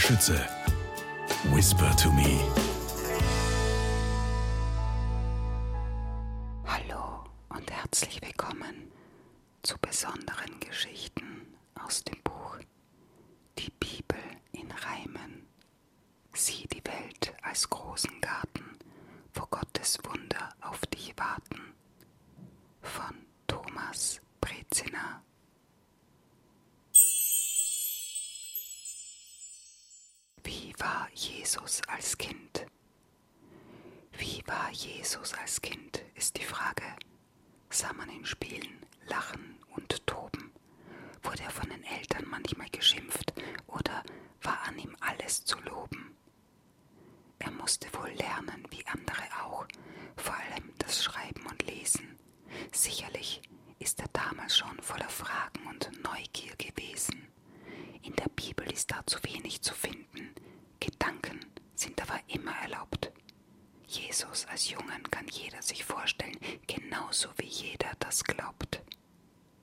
Schütze. Whisper to me. Hallo und herzlich willkommen zu besonderen Geschichten aus dem Buch Die Bibel in Reimen. Sieh die Welt als großen Garten, wo Gottes Wunder Jesus als Kind? Wie war Jesus als Kind, ist die Frage. Sah man ihn spielen, lachen und toben? Wurde er von den Eltern manchmal geschimpft oder war an ihm alles zu loben? Er musste wohl lernen, wie andere auch, vor allem das Schreiben und Lesen. Sicherlich ist er damals schon voller Fragen und Neugier gewesen. In der Bibel ist dazu wenig zu finden. Gedanken sind aber immer erlaubt. Als Jungen kann jeder sich vorstellen, genauso wie jeder das glaubt.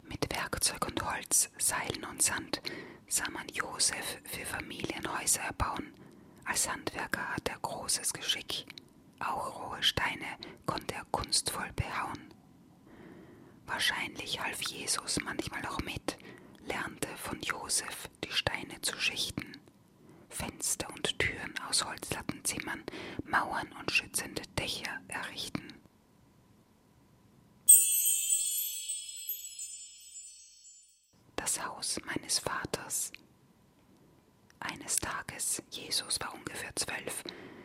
Mit Werkzeug und Holz, Seilen und Sand sah man Josef für Familienhäuser erbauen. Als Handwerker hat er großes Geschick. Auch rohe Steine konnte er kunstvoll behauen. Wahrscheinlich half Jesus manchmal auch mit, lernte von Josef die Steine zu schichten. Fenster und Türen aus Holzlatten zimmern, Mauern und schützende Dächer errichten. Das Haus meines Vaters. Eines Tages, Jesus war ungefähr zwölf,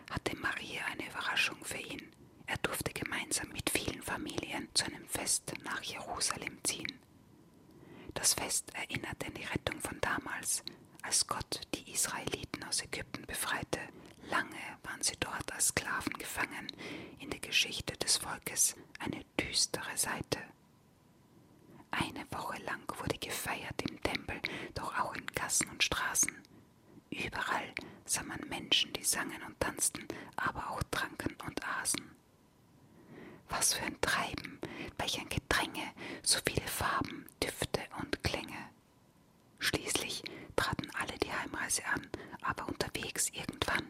hatte Maria eine Überraschung für ihn. Er durfte gemeinsam mit vielen Familien zu einem Fest nach Jerusalem ziehen. Das Fest erinnerte an die Rettung von damals, als Gott die Israeliten aus Ägypten befreite. Lange waren sie dort als Sklaven gefangen, in der Geschichte des Volkes eine düstere Seite. Eine Woche lang wurde gefeiert im Tempel, doch auch in Gassen und Straßen. Überall sah man Menschen, die sangen und tanzten, aber auch tranken und aßen. Was für ein Treiben, welch ein Gedränge, so viele Farben, Düfte und Klänge. Schließlich traten alle die Heimreise an, aber unterwegs irgendwann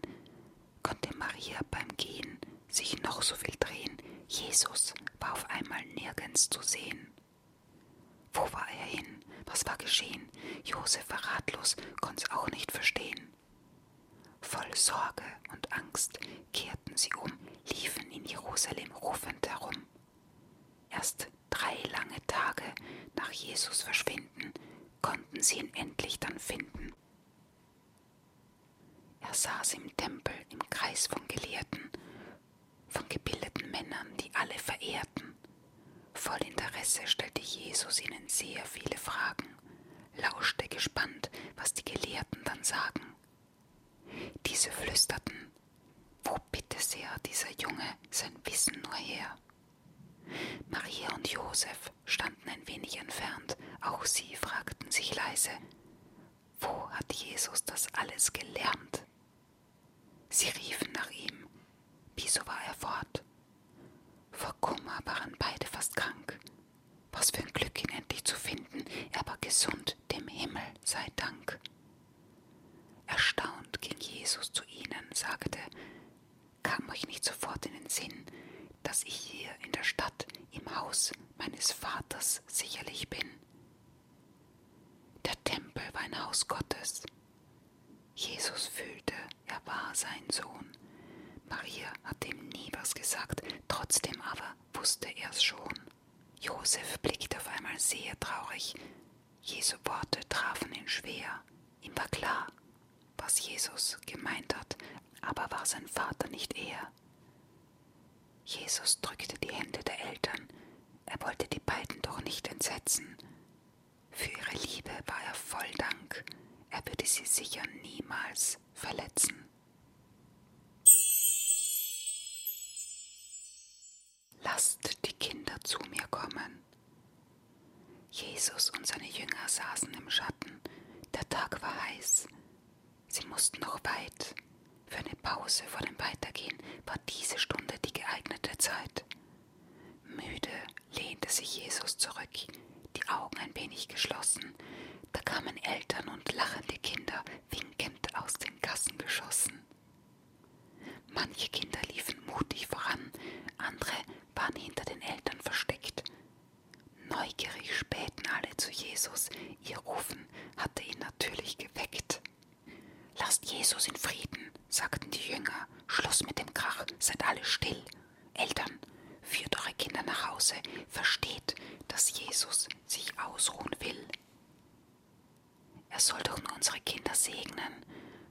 konnte Maria beim Gehen sich noch so viel drehen. Jesus war auf einmal nirgends zu sehen. Wo war er hin? Was war geschehen? Josef war ratlos, konnte es auch nicht verstehen. Voll Sorge und Angst kehrten sie um, liefen in Jerusalem rufend herum. Erst drei lange Tage nach Jesus Verschwinden konnten sie ihn endlich dann finden. Er saß im Tempel im Kreis von Gelehrten, von gebildeten Männern, die alle verehrten. Voll Interesse stellte Jesus ihnen sehr viele Fragen, lauschte gespannt, was die Gelehrten dann sagen. Diese flüsterten, wo bitte sehr dieser Junge sein Wissen nur her? Maria und Josef standen ein wenig entfernt, auch sie fragten sich leise, wo hat Jesus das alles gelernt? Sie riefen nach ihm, wieso war er fort? Vor Kummer waren beide fast krank. Was für ein Glück, ihn endlich zu finden, er war gesund, dem Himmel sei Dank. Erstaunt ging Jesus zu ihnen, sagte, kam euch nicht sofort in den Sinn, dass ich hier in der Stadt im Haus meines Vaters sicherlich bin. Der Tempel war ein Haus Gottes. Jesus fühlte, er war sein Sohn. Maria hatte ihm nie was gesagt, trotzdem aber wusste er es schon. Josef blickte auf einmal sehr traurig. Jesu Worte trafen ihn schwer. Ihm war klar, was Jesus gemeint hat, aber war sein Vater nicht er? Jesus drückte die Hände der Eltern. Er wollte die beiden doch nicht entsetzen. Für ihre Liebe war er voll Dank. Er würde sie sicher niemals verletzen. Lasst die Kinder zu mir kommen. Jesus und seine Jünger saßen im Schatten. Der Tag war heiß. Sie mussten noch weit. Für eine Pause vor dem Weitergehen war diese Stunde Haus zurück, die Augen ein wenig geschlossen. Da kamen Eltern und lachende Kinder winkend aus den Gassen geschossen. Manche Kinder liefen mutig voran, andere waren hinter den Eltern versteckt. Neugierig spähten alle zu Jesus, ihr Rufen hatte ihn natürlich geweckt. Lasst Jesus in Frieden, sagten die Jünger, Schluss mit dem Krach, seid alle still. Eltern, führt eure Kinder nach Hause, versteht, dass Jesus sich ausruhen will. Er soll doch nur unsere Kinder segnen,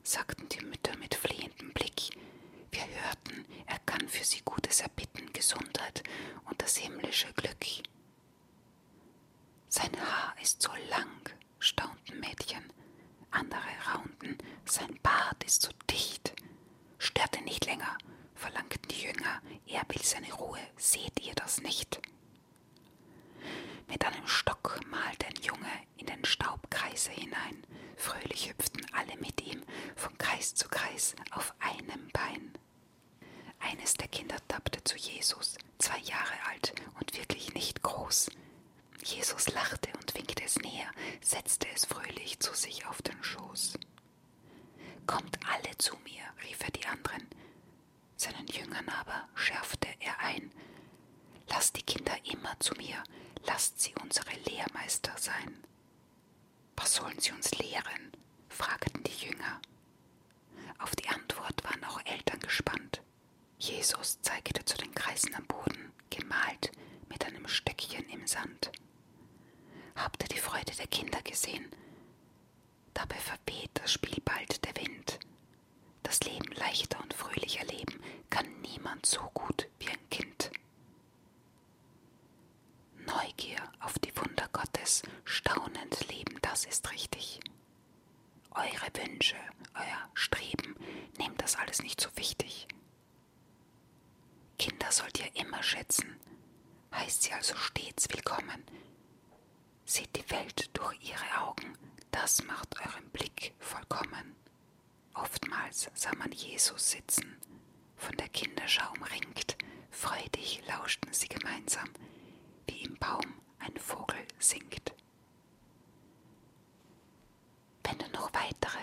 sagten die Mütter mit flehendem Blick. Wir hörten, er kann für sie Gutes erbitten, Gesundheit und das himmlische Glück. Sein Haar ist so lang, staunten Mädchen. Andere raunten, sein Bart ist so dicht. Stört ihn nicht länger, verlangten die Jünger. Er will seine Ruhe, seht ihr das nicht? Mit einem Stock malte ein Junge in den Staubkreise hinein. Fröhlich hüpften alle mit ihm von Kreis zu Kreis auf einem Bein. Eines der Kinder tappte zu Jesus, zwei Jahre alt und wirklich nicht groß. Jesus lachte und winkte es näher, setzte es fröhlich zu sich auf den Schoß. Kommt alle zu mir, rief er die anderen. Seinen Jüngern aber schärfte er ein. Lasst die Kinder immer zu mir, lasst sie unsere Lehrmeister sein. Was sollen sie uns lehren? fragten die Jünger. Auf die Antwort waren auch Eltern gespannt. Jesus zeigte zu den Kreisen am Boden, gemalt mit einem Stöckchen im Sand. Habt ihr die Freude der Kinder gesehen? Dabei verweht das Spiel bald der Wind. Das Leben leichter und fröhlicher leben kann niemand so gut das staunend lieben, das ist richtig. Eure Wünsche, euer Streben, nehmt das alles nicht so wichtig. Kinder sollt ihr immer schätzen, heißt sie also stets willkommen. Seht die Welt durch ihre Augen, das macht euren Blick vollkommen. Oftmals sah man Jesus sitzen, von der Kinderschau umringt, freudig lauschten sie gemeinsam, wie im Baum ein Vogel singt. Wenn du noch weitere